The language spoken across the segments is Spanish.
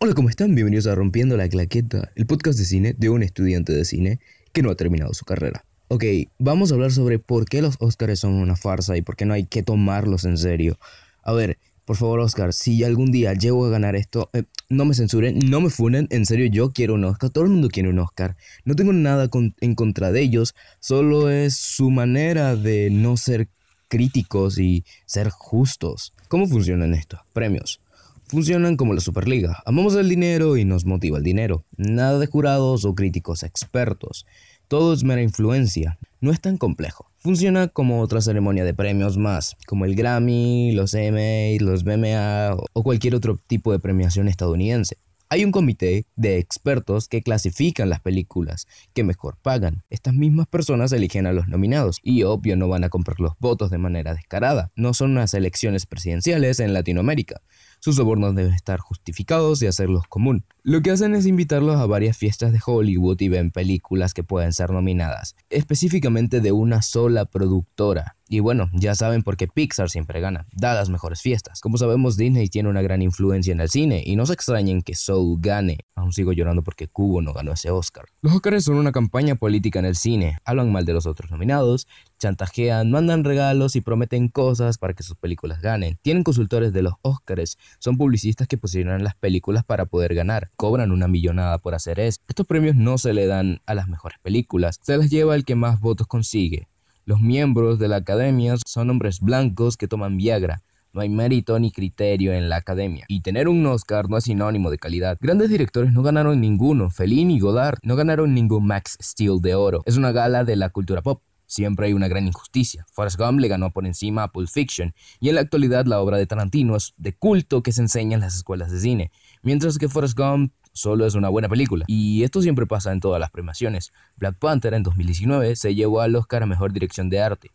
Hola, ¿cómo están? Bienvenidos a Rompiendo la Claqueta, el podcast de cine de un estudiante de cine que no ha terminado su carrera. Ok, vamos a hablar sobre por qué los Oscars son una farsa y por qué no hay que tomarlos en serio. A ver, por favor, Oscar, si algún día llego a ganar esto, eh, no me censuren, no me funen, en serio, yo quiero un Oscar, todo el mundo quiere un Oscar. No tengo nada en contra de ellos, solo es su manera de no ser críticos y ser justos. ¿Cómo funcionan estos premios? Funcionan como la Superliga. Amamos el dinero y nos motiva el dinero. Nada de jurados o críticos expertos. Todo es mera influencia. No es tan complejo. Funciona como otra ceremonia de premios más, como el Grammy, los EMA, los BMA o cualquier otro tipo de premiación estadounidense. Hay un comité de expertos que clasifican las películas que mejor pagan. Estas mismas personas eligen a los nominados y obvio no van a comprar los votos de manera descarada. No son unas elecciones presidenciales en Latinoamérica. Sus sobornos deben estar justificados y hacerlos común. Lo que hacen es invitarlos a varias fiestas de Hollywood y ven películas que pueden ser nominadas, específicamente de una sola productora. Y bueno, ya saben por qué Pixar siempre gana, da las mejores fiestas. Como sabemos, Disney tiene una gran influencia en el cine y no se extrañen que Soul gane. Sigo llorando porque Cubo no ganó ese Oscar. Los Oscars son una campaña política en el cine, hablan mal de los otros nominados, chantajean, mandan regalos y prometen cosas para que sus películas ganen. Tienen consultores de los Oscars, son publicistas que posicionan las películas para poder ganar, cobran una millonada por hacer eso. Estos premios no se le dan a las mejores películas, se las lleva el que más votos consigue. Los miembros de la academia son hombres blancos que toman Viagra. No hay mérito ni criterio en la academia. Y tener un Oscar no es sinónimo de calidad. Grandes directores no ganaron ninguno. Fellini y Godard no ganaron ningún Max Steel de oro. Es una gala de la cultura pop. Siempre hay una gran injusticia. Forrest Gump le ganó por encima a Pulp Fiction, y en la actualidad la obra de Tarantino es de culto que se enseña en las escuelas de cine, mientras que Forrest Gump solo es una buena película. Y esto siempre pasa en todas las premiaciones. Black Panther en 2019 se llevó al Oscar a Mejor Dirección de Arte.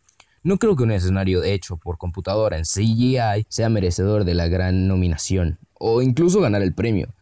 No creo que un escenario hecho por computadora en CGI sea merecedor de la gran nominación, o incluso ganar el premio.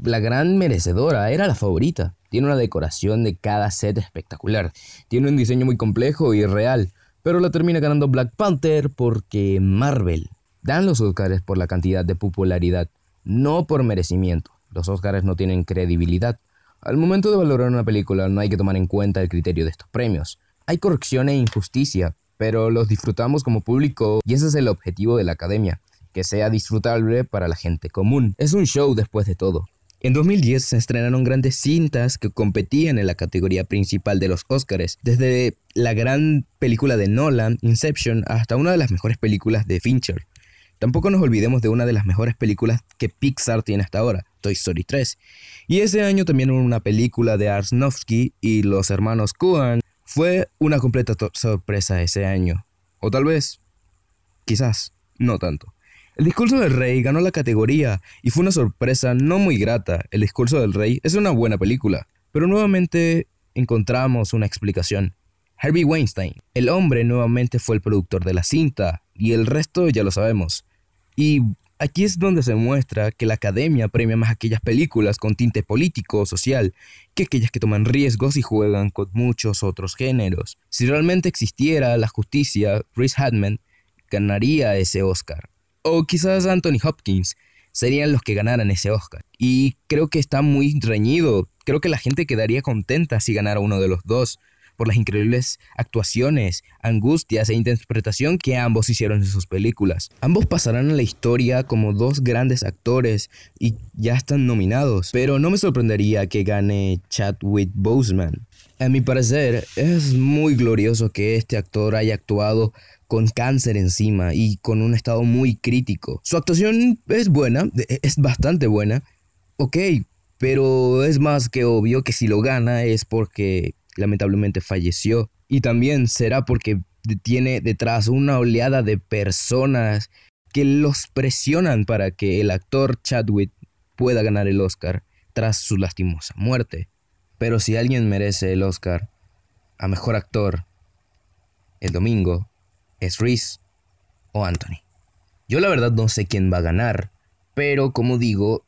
La gran merecedora era la favorita. Tiene una decoración de cada set espectacular. Tiene un diseño muy complejo y real. Pero la termina ganando Black Panther porque Marvel. Dan los Oscars por la cantidad de popularidad, no por merecimiento. Los Oscars no tienen credibilidad. Al momento de valorar una película no hay que tomar en cuenta el criterio de estos premios. Hay corrupción e injusticia, pero los disfrutamos como público y ese es el objetivo de la academia, que sea disfrutable para la gente común. Es un show después de todo. En 2010 se estrenaron grandes cintas que competían en la categoría principal de los Oscars, desde la gran película de Nolan, Inception, hasta una de las mejores películas de Fincher. Tampoco nos olvidemos de una de las mejores películas que Pixar tiene hasta ahora, Toy Story 3. Y ese año también una película de Aronofsky y los hermanos Coen. Fue una completa sorpresa ese año. O tal vez, quizás, no tanto. El discurso del rey ganó la categoría y fue una sorpresa no muy grata. El discurso del rey es una buena película, pero nuevamente encontramos una explicación. Harvey Weinstein, el hombre nuevamente fue el productor de la cinta y el resto ya lo sabemos. Y aquí es donde se muestra que la academia premia más aquellas películas con tinte político o social que aquellas que toman riesgos y juegan con muchos otros géneros. Si realmente existiera la justicia, Chris Hadman ganaría ese Oscar o quizás Anthony Hopkins serían los que ganaran ese Oscar. Y creo que está muy reñido. Creo que la gente quedaría contenta si ganara uno de los dos por las increíbles actuaciones, angustias e interpretación que ambos hicieron en sus películas. Ambos pasarán a la historia como dos grandes actores y ya están nominados, pero no me sorprendería que gane Chadwick Boseman. A mi parecer, es muy glorioso que este actor haya actuado con cáncer encima y con un estado muy crítico. Su actuación es buena, es bastante buena, ok, pero es más que obvio que si lo gana es porque lamentablemente falleció y también será porque tiene detrás una oleada de personas que los presionan para que el actor Chadwick pueda ganar el Oscar tras su lastimosa muerte. Pero si alguien merece el Oscar a mejor actor el domingo, es Reese o Anthony. Yo la verdad no sé quién va a ganar, pero como digo,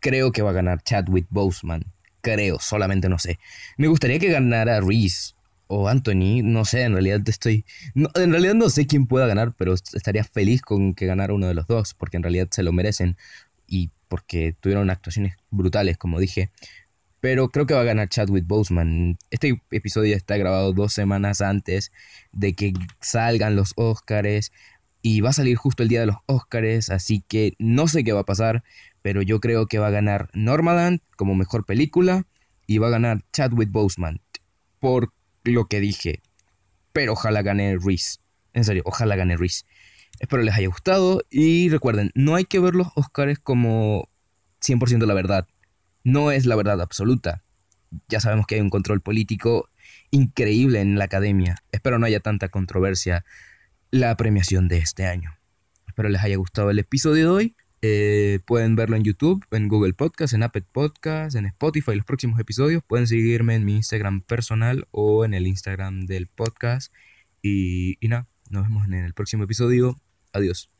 creo que va a ganar Chadwick Boseman. Creo, solamente no sé. Me gustaría que ganara Reese o Anthony, no sé, en realidad estoy... en realidad no sé quién pueda ganar, pero estaría feliz con que ganara uno de los dos, porque en realidad se lo merecen y porque tuvieron actuaciones brutales, como dije. Pero creo que va a ganar Chadwick Boseman. Este episodio está grabado dos semanas antes de que salgan los Oscars y va a salir justo el día de los Oscars, así que no sé qué va a pasar, pero yo creo que va a ganar Normaland como mejor película y va a ganar Chadwick Boseman por lo que dije. Pero ojalá gane Reese. En serio, ojalá gane Reese. Espero les haya gustado y recuerden, no hay que ver los Oscars como 100% la verdad. No es la verdad absoluta. Ya sabemos que hay un control político increíble en la academia. Espero no haya tanta controversia la premiación de este año. Espero les haya gustado el episodio de hoy. Eh, pueden verlo en YouTube, en Google Podcast, en Apple Podcast, en Spotify, los próximos episodios. Pueden seguirme en mi Instagram personal o en el Instagram del podcast. Y, y nada, nos vemos en el próximo episodio. Adiós.